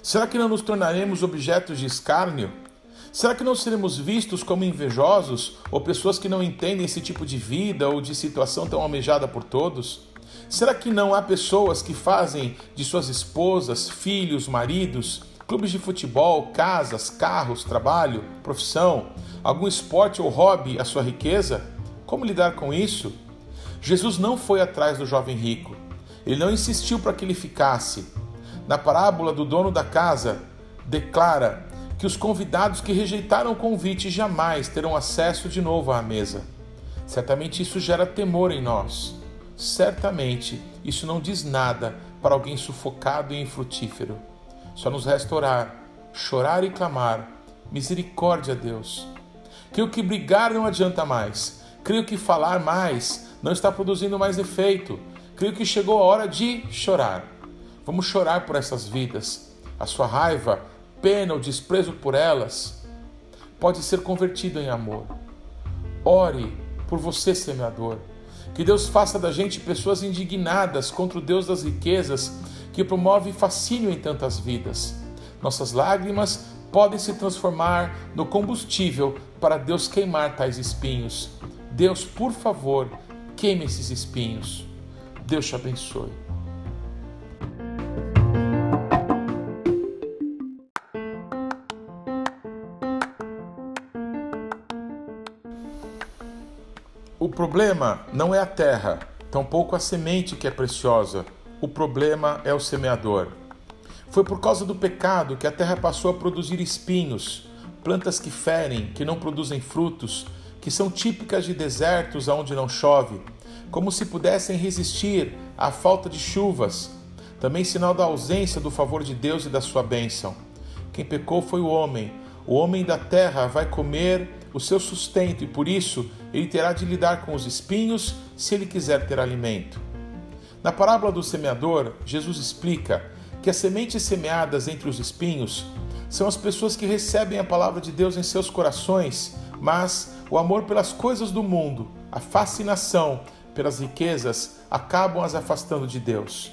Será que não nos tornaremos objetos de escárnio? Será que não seremos vistos como invejosos ou pessoas que não entendem esse tipo de vida ou de situação tão almejada por todos? Será que não há pessoas que fazem de suas esposas, filhos, maridos, clubes de futebol, casas, carros, trabalho, profissão, algum esporte ou hobby a sua riqueza? Como lidar com isso? Jesus não foi atrás do jovem rico. Ele não insistiu para que ele ficasse na parábola do dono da casa, declara que os convidados que rejeitaram o convite jamais terão acesso de novo à mesa. Certamente isso gera temor em nós. Certamente isso não diz nada para alguém sufocado e infrutífero. Só nos resta orar, chorar e clamar: Misericórdia, Deus. Creio que brigar não adianta mais. Creio que falar mais não está produzindo mais efeito. Creio que chegou a hora de chorar. Vamos chorar por essas vidas. A sua raiva, pena ou desprezo por elas pode ser convertido em amor. Ore por você, semeador. Que Deus faça da gente pessoas indignadas contra o Deus das riquezas que promove fascínio em tantas vidas. Nossas lágrimas podem se transformar no combustível para Deus queimar tais espinhos. Deus, por favor, queime esses espinhos. Deus te abençoe. O problema não é a terra, tampouco a semente que é preciosa. O problema é o semeador. Foi por causa do pecado que a terra passou a produzir espinhos, plantas que ferem, que não produzem frutos, que são típicas de desertos onde não chove, como se pudessem resistir à falta de chuvas, também sinal da ausência do favor de Deus e da sua bênção. Quem pecou foi o homem. O homem da terra vai comer o seu sustento e por isso ele terá de lidar com os espinhos se ele quiser ter alimento. Na parábola do semeador, Jesus explica que as sementes semeadas entre os espinhos são as pessoas que recebem a palavra de Deus em seus corações, mas o amor pelas coisas do mundo, a fascinação pelas riquezas acabam as afastando de Deus.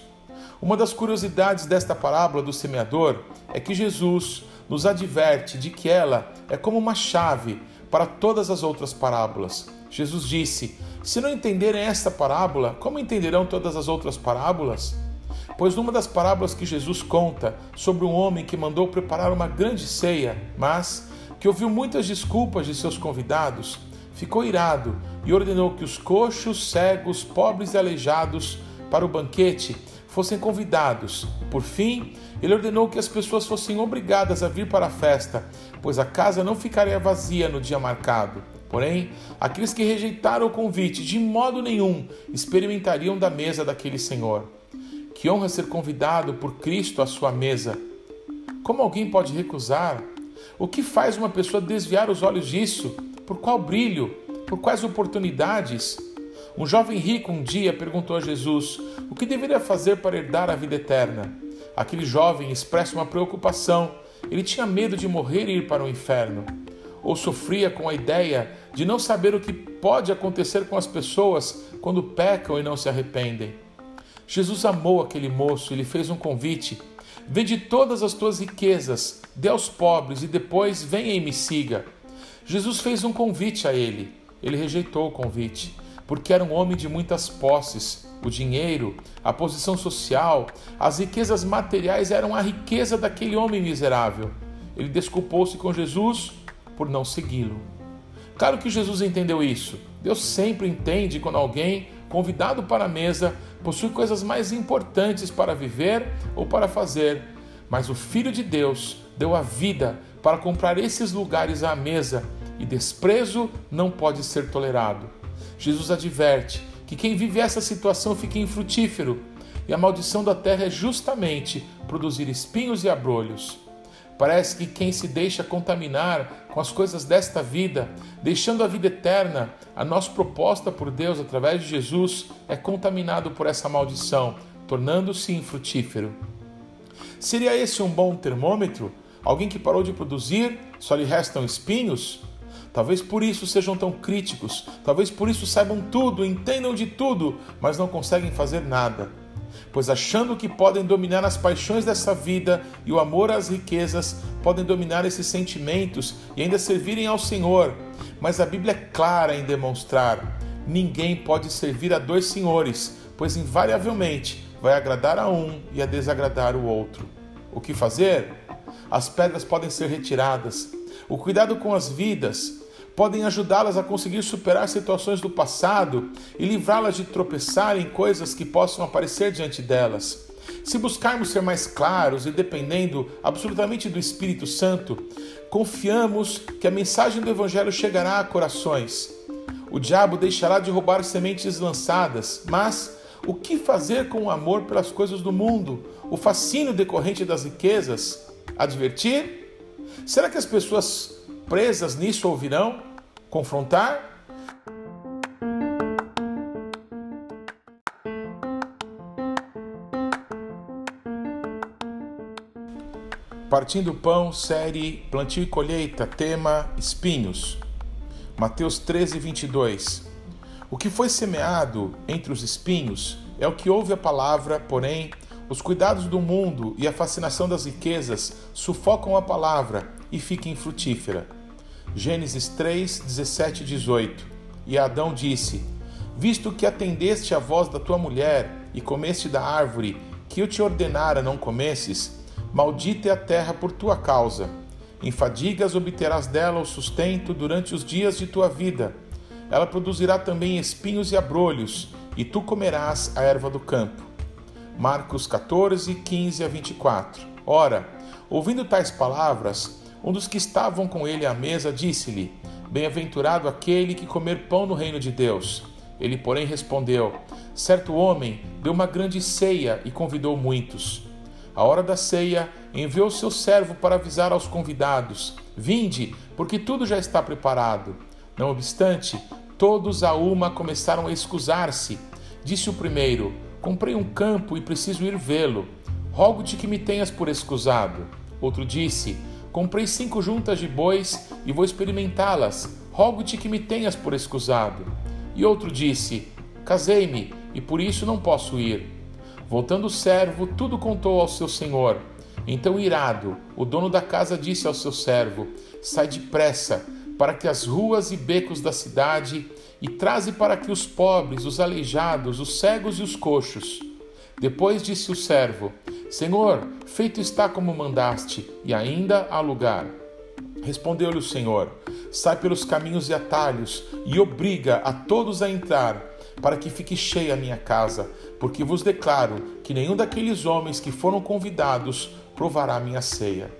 Uma das curiosidades desta parábola do semeador é que Jesus nos adverte de que ela é como uma chave para todas as outras parábolas. Jesus disse: Se não entenderem esta parábola, como entenderão todas as outras parábolas? Pois numa das parábolas que Jesus conta sobre um homem que mandou preparar uma grande ceia, mas que ouviu muitas desculpas de seus convidados, ficou irado e ordenou que os coxos, cegos, pobres e aleijados para o banquete fossem convidados. Por fim, ele ordenou que as pessoas fossem obrigadas a vir para a festa, pois a casa não ficaria vazia no dia marcado. Porém, aqueles que rejeitaram o convite de modo nenhum experimentariam da mesa daquele Senhor. Que honra ser convidado por Cristo à sua mesa. Como alguém pode recusar? O que faz uma pessoa desviar os olhos disso? Por qual brilho? Por quais oportunidades? Um jovem rico um dia perguntou a Jesus o que deveria fazer para herdar a vida eterna. Aquele jovem expressa uma preocupação. Ele tinha medo de morrer e ir para o inferno. Ou sofria com a ideia de não saber o que pode acontecer com as pessoas quando pecam e não se arrependem. Jesus amou aquele moço e lhe fez um convite: Vende todas as tuas riquezas, dê aos pobres e depois venha e me siga. Jesus fez um convite a ele. Ele rejeitou o convite porque era um homem de muitas posses. O dinheiro, a posição social, as riquezas materiais eram a riqueza daquele homem miserável. Ele desculpou-se com Jesus por não segui-lo. Claro que Jesus entendeu isso. Deus sempre entende quando alguém, convidado para a mesa, possui coisas mais importantes para viver ou para fazer. Mas o Filho de Deus deu a vida para comprar esses lugares à mesa e desprezo não pode ser tolerado. Jesus adverte que quem vive essa situação fica infrutífero e a maldição da terra é justamente produzir espinhos e abrolhos. Parece que quem se deixa contaminar com as coisas desta vida, deixando a vida eterna, a nossa proposta por Deus através de Jesus, é contaminado por essa maldição, tornando-se infrutífero. Seria esse um bom termômetro? Alguém que parou de produzir, só lhe restam espinhos? Talvez por isso sejam tão críticos, talvez por isso saibam tudo, entendam de tudo, mas não conseguem fazer nada. Pois achando que podem dominar as paixões dessa vida e o amor às riquezas, podem dominar esses sentimentos e ainda servirem ao Senhor. Mas a Bíblia é clara em demonstrar: ninguém pode servir a dois senhores, pois invariavelmente vai agradar a um e a desagradar o outro. O que fazer? As pedras podem ser retiradas. O cuidado com as vidas podem ajudá-las a conseguir superar situações do passado e livrá-las de tropeçar em coisas que possam aparecer diante delas. Se buscarmos ser mais claros e dependendo absolutamente do Espírito Santo, confiamos que a mensagem do Evangelho chegará a corações. O diabo deixará de roubar sementes lançadas, mas o que fazer com o amor pelas coisas do mundo, o fascínio decorrente das riquezas? Advertir? Será que as pessoas presas nisso ouvirão? Confrontar? Partindo Pão, série Plantio e Colheita, tema Espinhos. Mateus 13, 22. O que foi semeado entre os espinhos é o que ouve a palavra, porém, os cuidados do mundo e a fascinação das riquezas sufocam a palavra e fica infrutífera. Gênesis 3, 17 e 18. E Adão disse: Visto que atendeste à voz da tua mulher e comeste da árvore que eu te ordenara não comesses, maldita é a terra por tua causa. Em fadigas obterás dela o sustento durante os dias de tua vida. Ela produzirá também espinhos e abrolhos, e tu comerás a erva do campo. Marcos 14, 15 a 24. Ora, ouvindo tais palavras, um dos que estavam com ele à mesa disse-lhe: Bem-aventurado aquele que comer pão no reino de Deus. Ele, porém, respondeu: Certo homem deu uma grande ceia e convidou muitos. A hora da ceia, enviou seu servo para avisar aos convidados: Vinde, porque tudo já está preparado. Não obstante, todos a uma começaram a excusar-se. Disse o primeiro: Comprei um campo e preciso ir vê-lo. Rogo-te que me tenhas por excusado. Outro disse: Comprei cinco juntas de bois e vou experimentá-las. Rogo-te que me tenhas por excusado. E outro disse: Casei-me e por isso não posso ir. Voltando o servo, tudo contou ao seu senhor. Então, irado, o dono da casa disse ao seu servo: Sai depressa, para que as ruas e becos da cidade e traze para aqui os pobres, os aleijados, os cegos e os coxos. Depois disse o servo: Senhor, feito está como mandaste, e ainda há lugar. Respondeu-lhe o Senhor: Sai pelos caminhos e atalhos, e obriga a todos a entrar, para que fique cheia a minha casa, porque vos declaro que nenhum daqueles homens que foram convidados provará minha ceia.